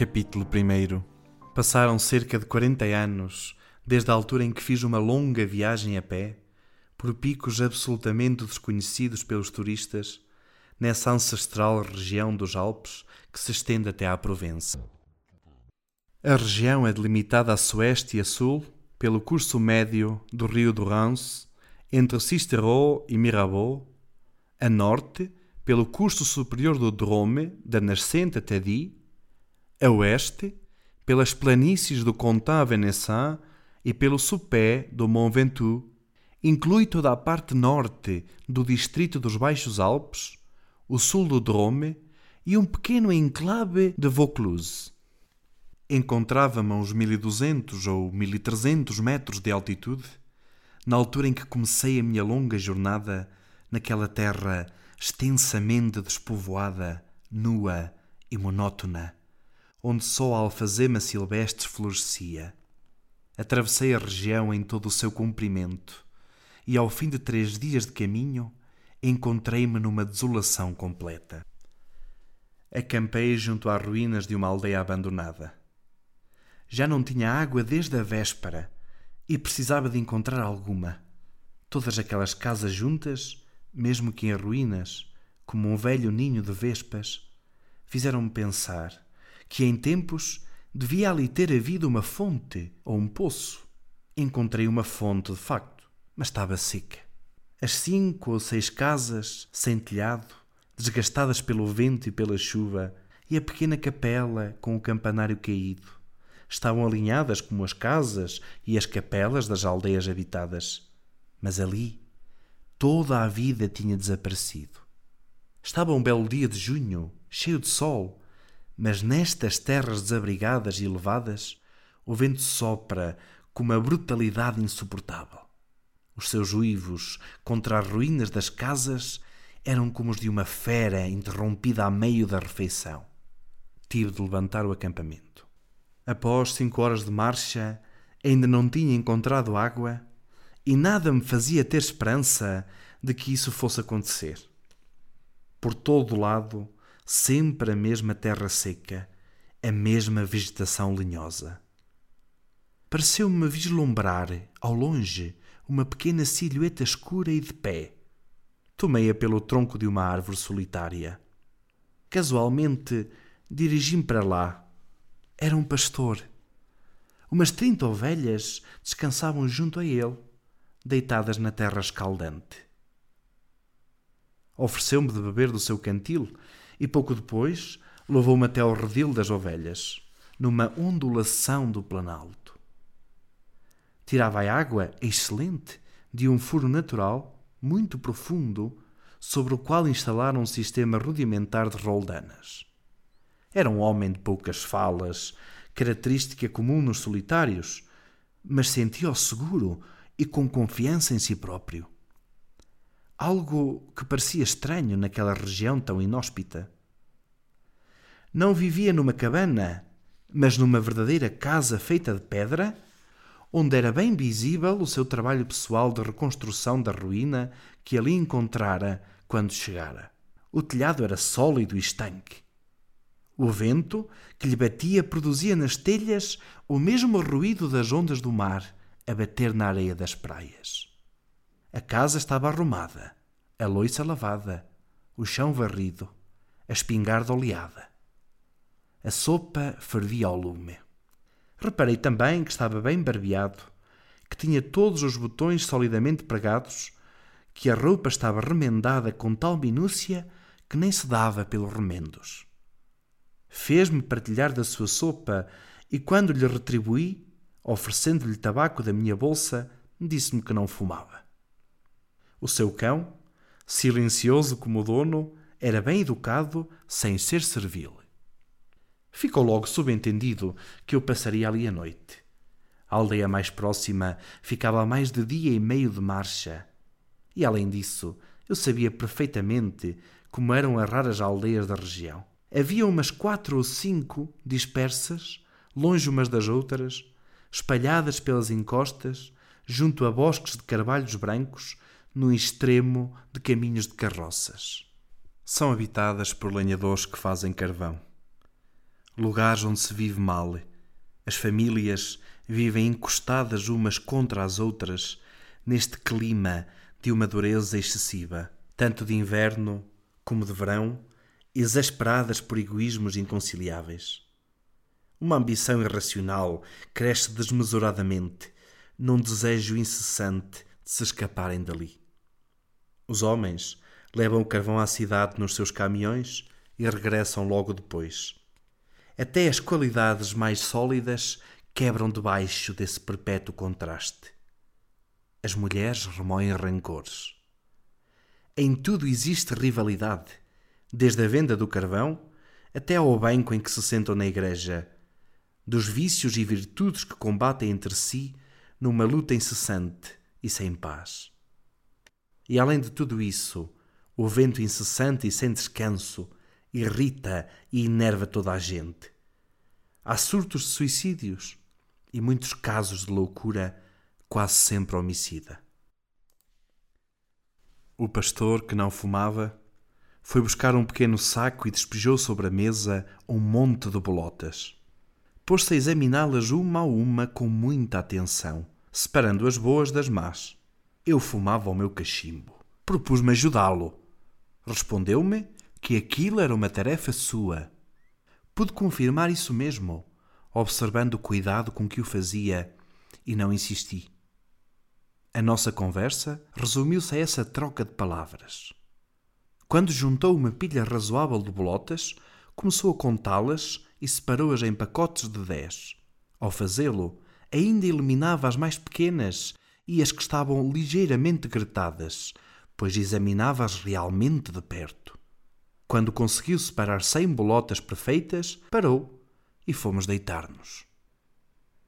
Capítulo 1 Passaram cerca de 40 anos desde a altura em que fiz uma longa viagem a pé, por picos absolutamente desconhecidos pelos turistas, nessa ancestral região dos Alpes que se estende até à Provença. A região é delimitada a sueste e a sul pelo curso médio do rio do entre Sisteron e Mirabeau, a norte pelo curso superior do Drôme, da nascente até Di, a oeste pelas planícies do Comtat Venessin e pelo supé do Mont Ventoux, inclui toda a parte norte do distrito dos Baixos Alpes, o sul do Drôme e um pequeno enclave de Vaucluse. Encontrava-me a uns 1200 ou 1300 metros de altitude, na altura em que comecei a minha longa jornada naquela terra extensamente despovoada, nua e monótona, onde só a alfazema silvestre florescia. Atravessei a região em todo o seu comprimento e, ao fim de três dias de caminho, encontrei-me numa desolação completa. Acampei junto às ruínas de uma aldeia abandonada. Já não tinha água desde a véspera e precisava de encontrar alguma. Todas aquelas casas juntas, mesmo que em ruínas, como um velho ninho de vespas, fizeram-me pensar que em tempos devia ali ter havido uma fonte ou um poço. Encontrei uma fonte, de facto, mas estava seca. As cinco ou seis casas, sem telhado, desgastadas pelo vento e pela chuva, e a pequena capela com o campanário caído estavam alinhadas como as casas e as capelas das aldeias habitadas. Mas ali toda a vida tinha desaparecido. Estava um belo dia de junho, cheio de sol, mas nestas terras desabrigadas e elevadas, o vento sopra com uma brutalidade insuportável. Os seus uivos contra as ruínas das casas eram como os de uma fera interrompida a meio da refeição. Tive de levantar o acampamento. Após cinco horas de marcha, ainda não tinha encontrado água e nada me fazia ter esperança de que isso fosse acontecer. Por todo lado, sempre a mesma terra seca, a mesma vegetação lenhosa. Pareceu-me vislumbrar, ao longe, uma pequena silhueta escura e de pé. Tomei-a pelo tronco de uma árvore solitária. Casualmente, dirigi-me para lá era um pastor. Umas trinta ovelhas descansavam junto a ele, deitadas na terra escaldante. Ofereceu-me de beber do seu cantil e pouco depois levou-me até ao redil das ovelhas, numa ondulação do planalto. Tirava a água excelente de um furo natural muito profundo sobre o qual instalaram um sistema rudimentar de roldanas. Era um homem de poucas falas, característica comum nos solitários, mas sentia-o seguro e com confiança em si próprio. Algo que parecia estranho naquela região tão inóspita. Não vivia numa cabana, mas numa verdadeira casa feita de pedra, onde era bem visível o seu trabalho pessoal de reconstrução da ruína que ali encontrara quando chegara. O telhado era sólido e estanque o vento que lhe batia produzia nas telhas o mesmo ruído das ondas do mar a bater na areia das praias. A casa estava arrumada, a loiça lavada, o chão varrido, a espingarda oleada. A sopa fervia ao lume. Reparei também que estava bem barbeado, que tinha todos os botões solidamente pregados, que a roupa estava remendada com tal minúcia que nem se dava pelos remendos. Fez-me partilhar da sua sopa e, quando lhe retribuí, oferecendo-lhe tabaco da minha bolsa, disse-me que não fumava. O seu cão, silencioso como o dono, era bem educado, sem ser servil. Ficou logo subentendido que eu passaria ali a noite. A aldeia mais próxima ficava a mais de dia e meio de marcha. E além disso, eu sabia perfeitamente como eram as raras aldeias da região. Havia umas quatro ou cinco dispersas, longe umas das outras, espalhadas pelas encostas, junto a bosques de carvalhos brancos, no extremo de caminhos de carroças. São habitadas por lenhadores que fazem carvão. lugares onde se vive mal. As famílias vivem encostadas umas contra as outras neste clima de uma dureza excessiva, tanto de inverno como de verão, exasperadas por egoísmos inconciliáveis. Uma ambição irracional cresce desmesuradamente num desejo incessante de se escaparem dali. Os homens levam o carvão à cidade nos seus caminhões e regressam logo depois. Até as qualidades mais sólidas quebram debaixo desse perpétuo contraste. As mulheres remoem rancores. Em tudo existe rivalidade, desde a venda do carvão até ao banco em que se sentam na igreja, dos vícios e virtudes que combatem entre si numa luta incessante e sem paz. E além de tudo isso, o vento incessante e sem descanso irrita e enerva toda a gente. Há surtos de suicídios e muitos casos de loucura, quase sempre homicida. O pastor, que não fumava, foi buscar um pequeno saco e despejou sobre a mesa um monte de bolotas. Pôs-se a examiná-las uma a uma com muita atenção, separando as boas das más. Eu fumava o meu cachimbo. Propus-me ajudá-lo. Respondeu-me que aquilo era uma tarefa sua. Pude confirmar isso mesmo, observando o cuidado com que o fazia, e não insisti. A nossa conversa resumiu-se a essa troca de palavras. Quando juntou uma pilha razoável de bolotas, começou a contá-las e separou-as em pacotes de dez. Ao fazê-lo, ainda eliminava as mais pequenas e as que estavam ligeiramente gretadas, pois examinava-as realmente de perto. Quando conseguiu separar cem bolotas perfeitas, parou e fomos deitar-nos.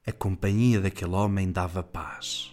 A companhia daquele homem dava paz.